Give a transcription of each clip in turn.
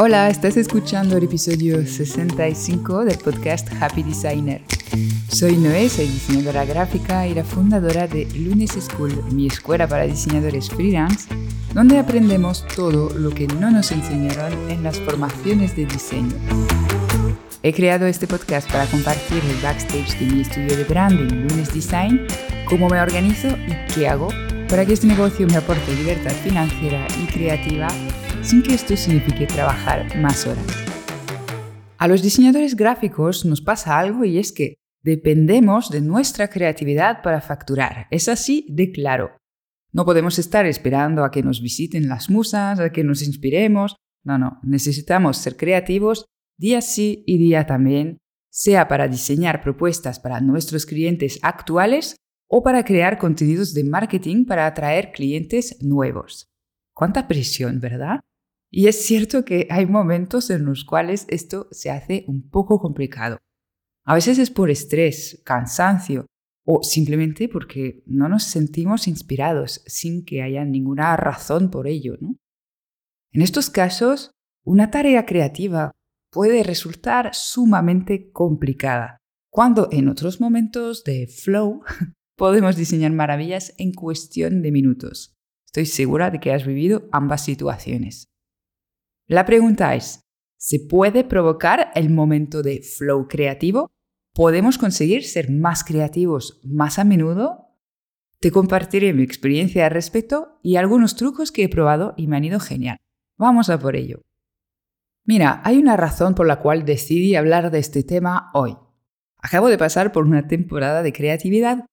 Hola, estás escuchando el episodio 65 del podcast Happy Designer. Soy Noé, soy diseñadora gráfica y la fundadora de Lunes School, mi escuela para diseñadores freelance, donde aprendemos todo lo que no nos enseñaron en las formaciones de diseño. He creado este podcast para compartir el backstage de mi estudio de branding Lunes Design, cómo me organizo y qué hago para que este negocio me aporte libertad financiera y creativa sin que esto signifique trabajar más horas. A los diseñadores gráficos nos pasa algo y es que dependemos de nuestra creatividad para facturar. Es así de claro. No podemos estar esperando a que nos visiten las musas, a que nos inspiremos. No, no, necesitamos ser creativos día sí y día también, sea para diseñar propuestas para nuestros clientes actuales o para crear contenidos de marketing para atraer clientes nuevos. ¿Cuánta presión, verdad? Y es cierto que hay momentos en los cuales esto se hace un poco complicado. A veces es por estrés, cansancio o simplemente porque no nos sentimos inspirados sin que haya ninguna razón por ello. En estos casos, una tarea creativa puede resultar sumamente complicada, cuando en otros momentos de flow podemos diseñar maravillas en cuestión de minutos. Estoy segura de que has vivido ambas situaciones. La pregunta es, ¿se puede provocar el momento de flow creativo? ¿Podemos conseguir ser más creativos más a menudo? Te compartiré mi experiencia al respecto y algunos trucos que he probado y me han ido genial. Vamos a por ello. Mira, hay una razón por la cual decidí hablar de este tema hoy. Acabo de pasar por una temporada de creatividad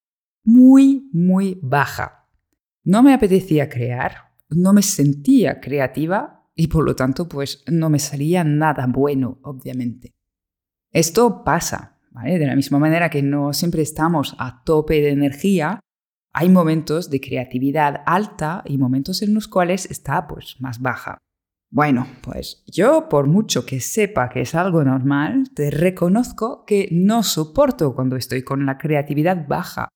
muy, muy baja. No me apetecía crear, no me sentía creativa y por lo tanto pues no me salía nada bueno, obviamente. Esto pasa, ¿vale? De la misma manera que no siempre estamos a tope de energía, hay momentos de creatividad alta y momentos en los cuales está pues más baja. Bueno, pues yo por mucho que sepa que es algo normal, te reconozco que no soporto cuando estoy con la creatividad baja.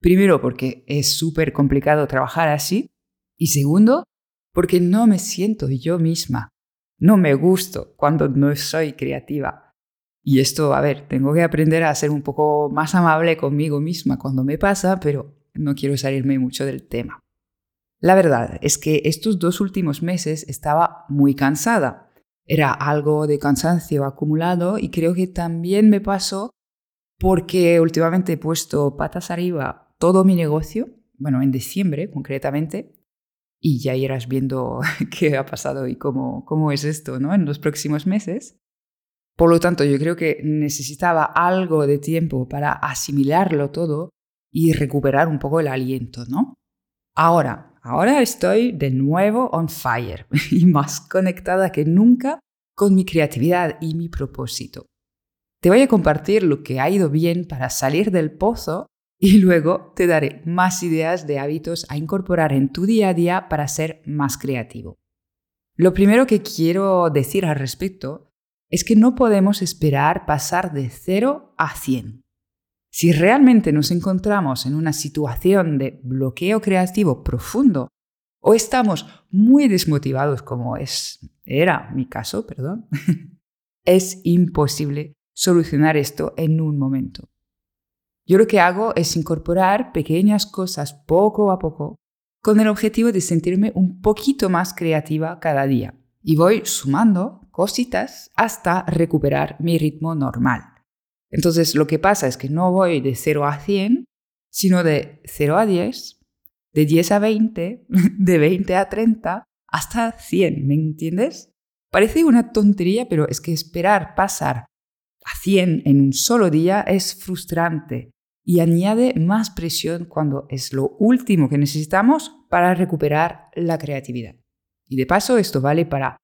Primero porque es súper complicado trabajar así y segundo porque no me siento yo misma. No me gusto cuando no soy creativa. Y esto, a ver, tengo que aprender a ser un poco más amable conmigo misma cuando me pasa, pero no quiero salirme mucho del tema. La verdad es que estos dos últimos meses estaba muy cansada. Era algo de cansancio acumulado y creo que también me pasó porque últimamente he puesto patas arriba todo mi negocio, bueno, en diciembre concretamente, y ya irás viendo qué ha pasado y cómo, cómo es esto ¿no? en los próximos meses. Por lo tanto, yo creo que necesitaba algo de tiempo para asimilarlo todo y recuperar un poco el aliento, ¿no? Ahora, ahora estoy de nuevo on fire y más conectada que nunca con mi creatividad y mi propósito. Te voy a compartir lo que ha ido bien para salir del pozo y luego te daré más ideas de hábitos a incorporar en tu día a día para ser más creativo. Lo primero que quiero decir al respecto es que no podemos esperar pasar de 0 a 100. Si realmente nos encontramos en una situación de bloqueo creativo profundo o estamos muy desmotivados como es era mi caso, perdón, es imposible solucionar esto en un momento. Yo lo que hago es incorporar pequeñas cosas poco a poco con el objetivo de sentirme un poquito más creativa cada día. Y voy sumando cositas hasta recuperar mi ritmo normal. Entonces lo que pasa es que no voy de 0 a 100, sino de 0 a 10, de 10 a 20, de 20 a 30, hasta 100, ¿me entiendes? Parece una tontería, pero es que esperar pasar a 100 en un solo día es frustrante y añade más presión cuando es lo último que necesitamos para recuperar la creatividad. Y de paso, esto vale para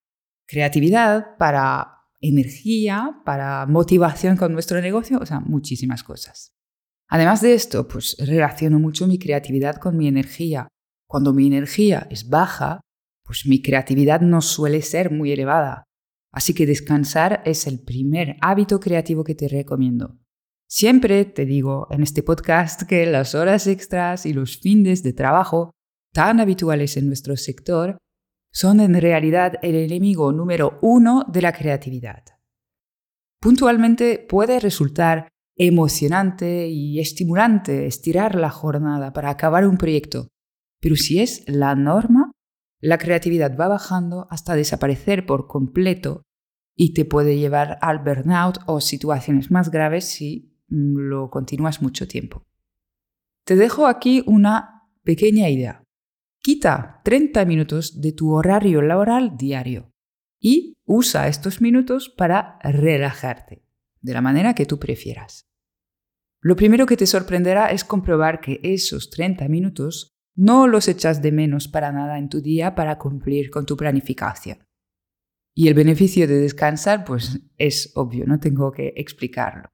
creatividad, para energía, para motivación con nuestro negocio, o sea, muchísimas cosas. Además de esto, pues relaciono mucho mi creatividad con mi energía. Cuando mi energía es baja, pues mi creatividad no suele ser muy elevada. Así que descansar es el primer hábito creativo que te recomiendo. Siempre te digo en este podcast que las horas extras y los fines de trabajo tan habituales en nuestro sector son en realidad el enemigo número uno de la creatividad. Puntualmente puede resultar emocionante y estimulante estirar la jornada para acabar un proyecto, pero si es la norma, la creatividad va bajando hasta desaparecer por completo y te puede llevar al burnout o situaciones más graves si lo continúas mucho tiempo. Te dejo aquí una pequeña idea. Quita 30 minutos de tu horario laboral diario y usa estos minutos para relajarte, de la manera que tú prefieras. Lo primero que te sorprenderá es comprobar que esos 30 minutos no los echas de menos para nada en tu día para cumplir con tu planificación. Y el beneficio de descansar, pues es obvio, no tengo que explicarlo.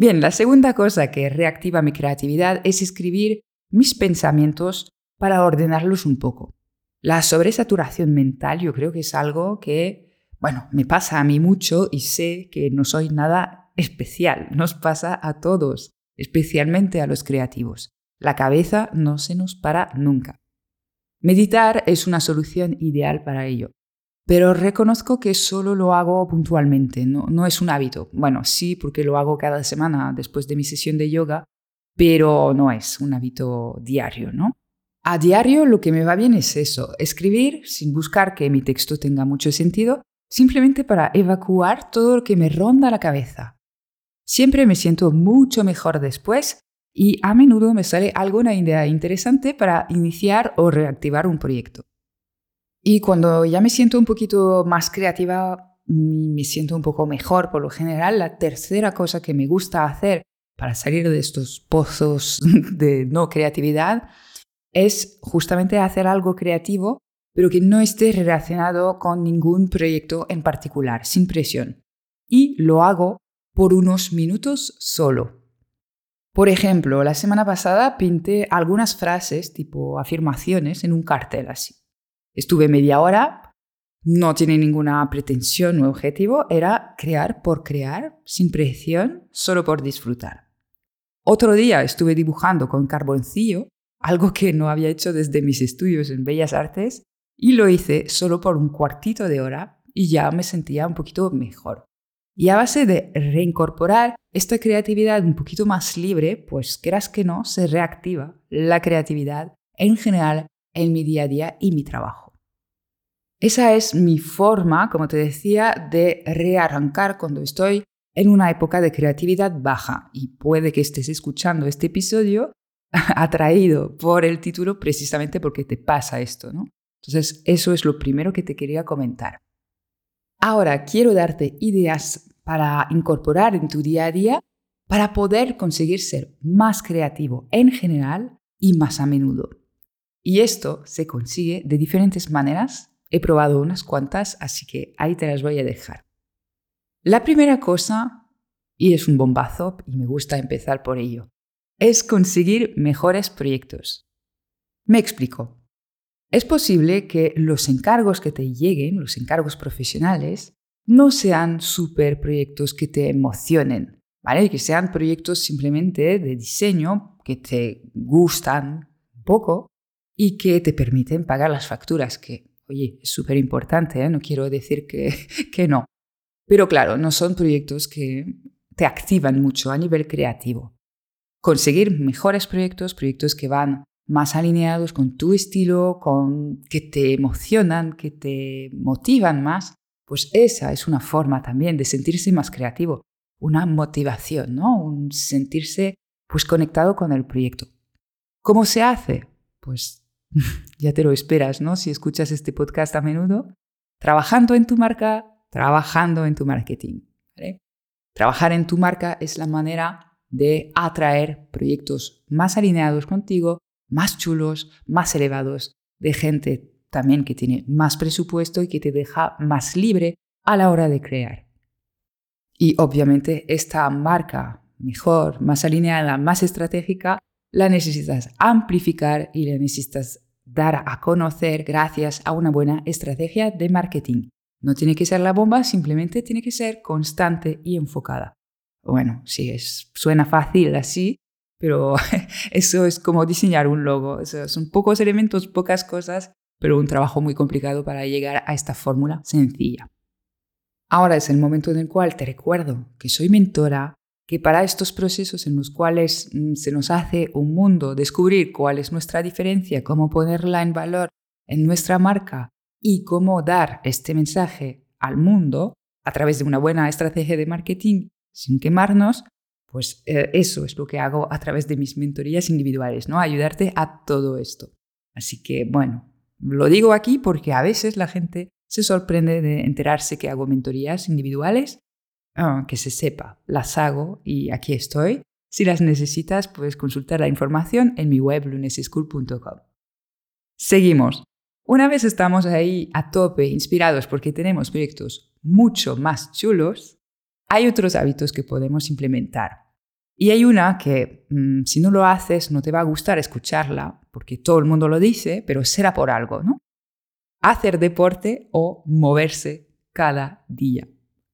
Bien, la segunda cosa que reactiva mi creatividad es escribir mis pensamientos para ordenarlos un poco. La sobresaturación mental yo creo que es algo que, bueno, me pasa a mí mucho y sé que no soy nada especial, nos pasa a todos, especialmente a los creativos. La cabeza no se nos para nunca. Meditar es una solución ideal para ello. Pero reconozco que solo lo hago puntualmente, no, es un hábito. Bueno, sí, porque lo hago cada semana después de mi sesión de yoga, pero no es un hábito diario, ¿no? A diario lo que me va bien es eso, escribir sin buscar que mi texto tenga mucho sentido, simplemente para evacuar todo lo que me ronda la cabeza. Siempre me siento mucho mejor después y a menudo me sale alguna idea interesante para iniciar o reactivar un proyecto. Y cuando ya me siento un poquito más creativa, mm, me siento un poco mejor. Por lo general, la tercera cosa que me gusta hacer para salir de estos pozos de no creatividad es justamente hacer algo creativo, pero que no esté relacionado con ningún proyecto en particular, sin presión. Y lo hago por unos minutos solo. Por ejemplo, la semana pasada pinté algunas frases tipo afirmaciones en un cartel así. Estuve media hora, no tiene ninguna pretensión o objetivo, era crear por crear, sin presión, solo por disfrutar. Otro día estuve dibujando con carboncillo, algo que no había hecho desde mis estudios en Bellas Artes, y lo hice solo por un cuartito de hora y ya me sentía un poquito mejor. Y a base de reincorporar esta creatividad un poquito más libre, pues quieras que no, se reactiva la creatividad en general en mi día a día y mi trabajo. Esa es mi forma, como te decía, de rearrancar cuando estoy en una época de creatividad baja y puede que estés escuchando este episodio atraído por el título precisamente porque te pasa esto, ¿no? Entonces, eso es lo primero que te quería comentar. Ahora quiero darte ideas para incorporar en tu día a día para poder conseguir ser más creativo en general y más a menudo. Y esto se consigue de diferentes maneras. He probado unas cuantas, así que ahí te las voy a dejar. La primera cosa, y es un bombazo, y me gusta empezar por ello, es conseguir mejores proyectos. Me explico. Es posible que los encargos que te lleguen, los encargos profesionales, no sean super proyectos que te emocionen, ¿vale? Que sean proyectos simplemente de diseño que te gustan un poco, y que te permiten pagar las facturas, que, oye, es súper importante, ¿eh? no quiero decir que, que no. Pero claro, no son proyectos que te activan mucho a nivel creativo. Conseguir mejores proyectos, proyectos que van más alineados con tu estilo, con que te emocionan, que te motivan más, pues esa es una forma también de sentirse más creativo, una motivación, ¿no? Un sentirse pues conectado con el proyecto. ¿Cómo se hace? Pues ya te lo esperas, ¿no? Si escuchas este podcast a menudo, trabajando en tu marca, trabajando en tu marketing. Trabajar en tu marca es la manera de atraer proyectos más alineados contigo, más chulos, más elevados, de gente también que tiene más presupuesto y que te deja más libre a la hora de crear. Y obviamente esta marca mejor, más alineada, más estratégica, la necesitas amplificar y la necesitas dar a conocer gracias a una buena estrategia de marketing. No tiene que ser la bomba, simplemente tiene que ser constante y enfocada. Bueno, sí, es, suena fácil así, pero eso es como diseñar un logo. son pocos elementos, pocas cosas, pero un trabajo muy complicado para llegar a esta fórmula sencilla. Ahora es el momento en el cual te recuerdo que soy mentora, que para estos procesos en los cuales mm, se nos hace un mundo, descubrir cuál es nuestra diferencia, cómo ponerla en valor en nuestra marca y cómo dar este mensaje al mundo a través de una buena estrategia de marketing sin quemarnos, pues eh, eso es lo que hago a través de mis mentorías individuales, ¿no? Ayudarte a todo esto. Así que, bueno, lo digo aquí porque a veces la gente se sorprende de enterarse que hago mentorías individuales, ah, que se sepa, las hago y aquí estoy. Si las necesitas, puedes consultar la información en mi web luneseschool.com. Seguimos. Una vez estamos ahí a tope, inspirados porque tenemos proyectos mucho más chulos, hay otros hábitos que podemos implementar. Y hay una que mm, si no lo haces no te va a gustar escucharla, porque todo el mundo lo dice, pero será por algo, ¿no? Hacer deporte o moverse cada día.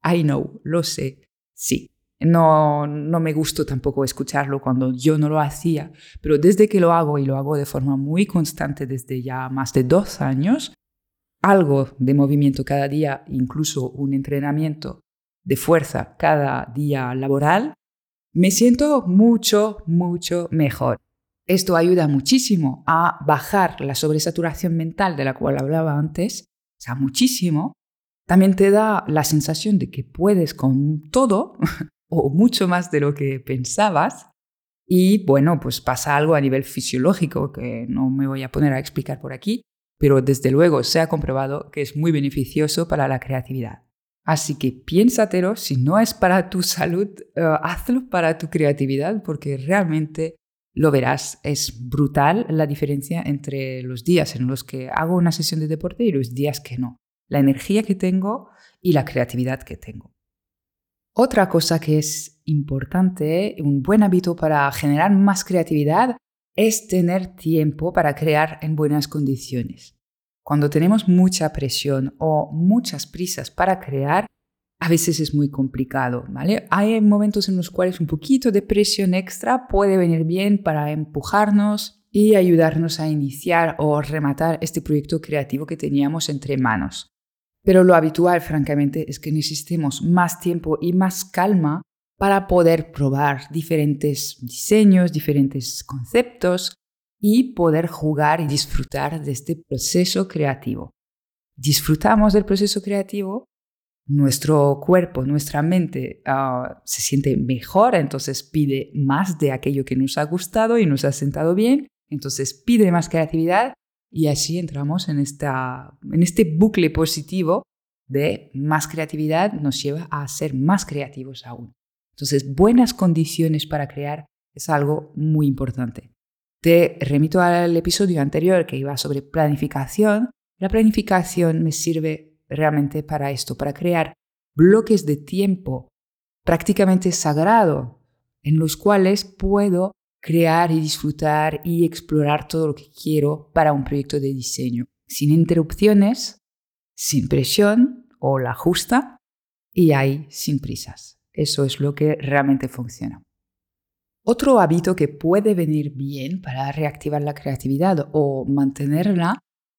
I know, lo sé, sí. No, no me gustó tampoco escucharlo cuando yo no lo hacía, pero desde que lo hago y lo hago de forma muy constante desde ya más de dos años, algo de movimiento cada día, incluso un entrenamiento de fuerza cada día laboral, me siento mucho, mucho mejor. Esto ayuda muchísimo a bajar la sobresaturación mental de la cual hablaba antes, o sea, muchísimo. También te da la sensación de que puedes con todo o mucho más de lo que pensabas. Y bueno, pues pasa algo a nivel fisiológico que no me voy a poner a explicar por aquí, pero desde luego se ha comprobado que es muy beneficioso para la creatividad. Así que piénsatelo, si no es para tu salud, eh, hazlo para tu creatividad porque realmente lo verás. Es brutal la diferencia entre los días en los que hago una sesión de deporte y los días que no. La energía que tengo y la creatividad que tengo. Otra cosa que es importante, un buen hábito para generar más creatividad, es tener tiempo para crear en buenas condiciones. Cuando tenemos mucha presión o muchas prisas para crear, a veces es muy complicado, ¿vale? Hay momentos en los cuales un poquito de presión extra puede venir bien para empujarnos y ayudarnos a iniciar o rematar este proyecto creativo que teníamos entre manos. Pero lo habitual, francamente, es que necesitemos más tiempo y más calma para poder probar diferentes diseños, diferentes conceptos y poder jugar y disfrutar de este proceso creativo. Disfrutamos del proceso creativo, nuestro cuerpo, nuestra mente ah, se siente mejor, entonces pide más de aquello que nos ha gustado y nos ha sentado bien, entonces pide más creatividad y así entramos en, esta, en este bucle positivo de más creatividad nos lleva a ser más creativos aún. Entonces, buenas condiciones para crear es algo muy importante. Te remito al episodio anterior que iba sobre planificación. La planificación me sirve realmente para esto, para crear bloques de tiempo prácticamente sagrado en los cuales puedo crear y disfrutar y explorar todo lo que quiero para un proyecto de diseño, sin interrupciones, sin presión o la justa y ahí sin prisas. Eso es lo que realmente funciona. Otro hábito que puede venir bien para reactivar la creatividad o mantenerla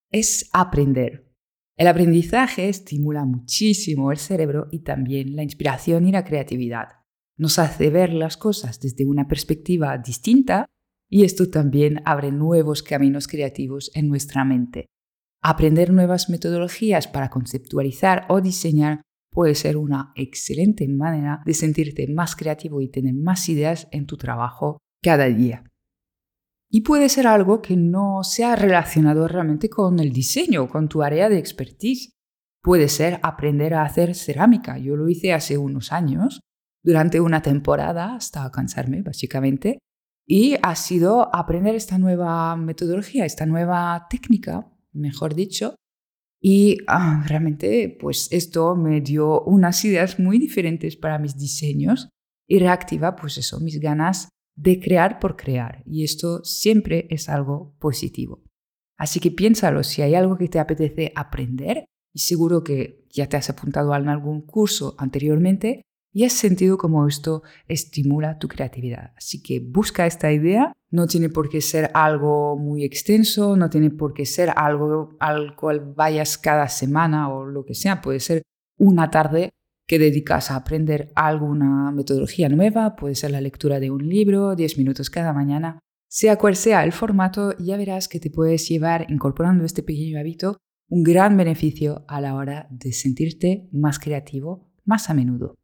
es aprender. El aprendizaje estimula muchísimo el cerebro y también la inspiración y la creatividad. Nos hace ver las cosas desde una perspectiva distinta y esto también abre nuevos caminos creativos en nuestra mente. Aprender nuevas metodologías para conceptualizar o diseñar puede ser una excelente manera de sentirte más creativo y tener más ideas en tu trabajo cada día. Y puede ser algo que no sea relacionado realmente con el diseño, con tu área de expertise. Puede ser aprender a hacer cerámica. Yo lo hice hace unos años, durante una temporada, hasta cansarme, básicamente. Y ha sido aprender esta nueva metodología, esta nueva técnica, mejor dicho, y ah, realmente, pues esto me dio unas ideas muy diferentes para mis diseños y reactiva, pues eso, mis ganas de crear por crear. Y esto siempre es algo positivo. Así que piénsalo, si hay algo que te apetece aprender, y seguro que ya te has apuntado a algún curso anteriormente, y has sentido cómo esto estimula tu creatividad. Así que busca esta idea. No tiene por qué ser algo muy extenso, no tiene por qué ser algo al cual vayas cada semana o lo que sea. Puede ser una tarde que dedicas a aprender alguna metodología nueva, puede ser la lectura de un libro, 10 minutos cada mañana. Sea cual sea el formato, ya verás que te puedes llevar incorporando este pequeño hábito un gran beneficio a la hora de sentirte más creativo más a menudo.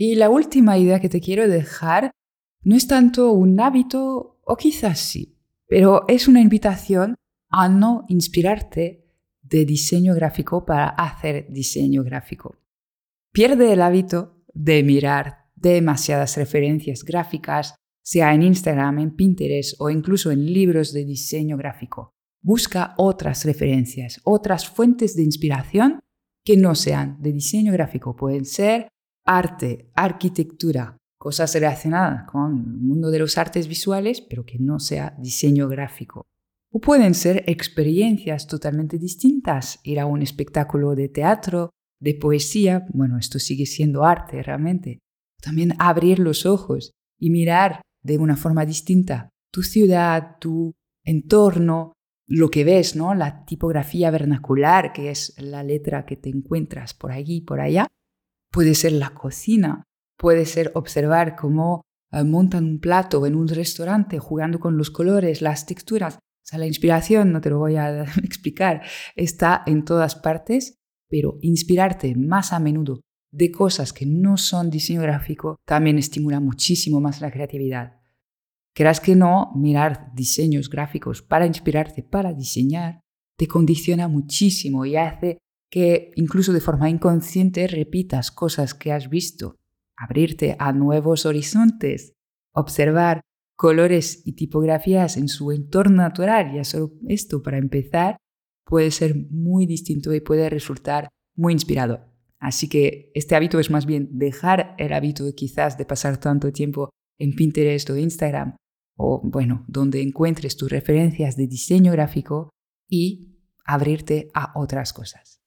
Y la última idea que te quiero dejar no es tanto un hábito, o quizás sí, pero es una invitación a no inspirarte de diseño gráfico para hacer diseño gráfico. Pierde el hábito de mirar demasiadas referencias gráficas, sea en Instagram, en Pinterest o incluso en libros de diseño gráfico. Busca otras referencias, otras fuentes de inspiración que no sean de diseño gráfico. Pueden ser arte, arquitectura, cosas relacionadas con el mundo de los artes visuales, pero que no sea diseño gráfico. O pueden ser experiencias totalmente distintas, ir a un espectáculo de teatro, de poesía, bueno, esto sigue siendo arte realmente. También abrir los ojos y mirar de una forma distinta tu ciudad, tu entorno, lo que ves, ¿no? La tipografía vernacular, que es la letra que te encuentras por allí, por allá. Puede ser la cocina, puede ser observar cómo eh, montan un plato en un restaurante jugando con los colores, las texturas. O sea, la inspiración, no te lo voy a explicar, está en todas partes, pero inspirarte más a menudo de cosas que no son diseño gráfico también estimula muchísimo más la creatividad. Querás que no, mirar diseños gráficos para inspirarte, para diseñar, te condiciona muchísimo y hace que incluso de forma inconsciente repitas cosas que has visto, abrirte a nuevos horizontes, observar colores y tipografías en su entorno natural, ya solo esto para empezar, puede ser muy distinto y puede resultar muy inspirado. Así que este hábito es más bien dejar el hábito quizás de pasar tanto tiempo en Pinterest o Instagram o bueno, donde encuentres tus referencias de diseño gráfico y abrirte a otras cosas.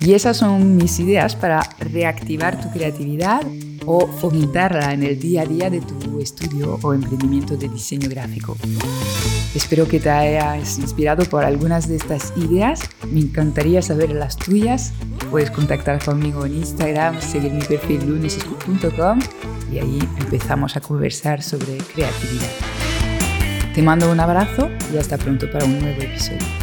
Y esas son mis ideas para reactivar tu creatividad o fomentarla en el día a día de tu estudio o emprendimiento de diseño gráfico. Espero que te hayas inspirado por algunas de estas ideas. Me encantaría saber las tuyas. Puedes contactar conmigo en Instagram, seguir mi perfil lunesescu.com y ahí empezamos a conversar sobre creatividad. Te mando un abrazo y hasta pronto para un nuevo episodio.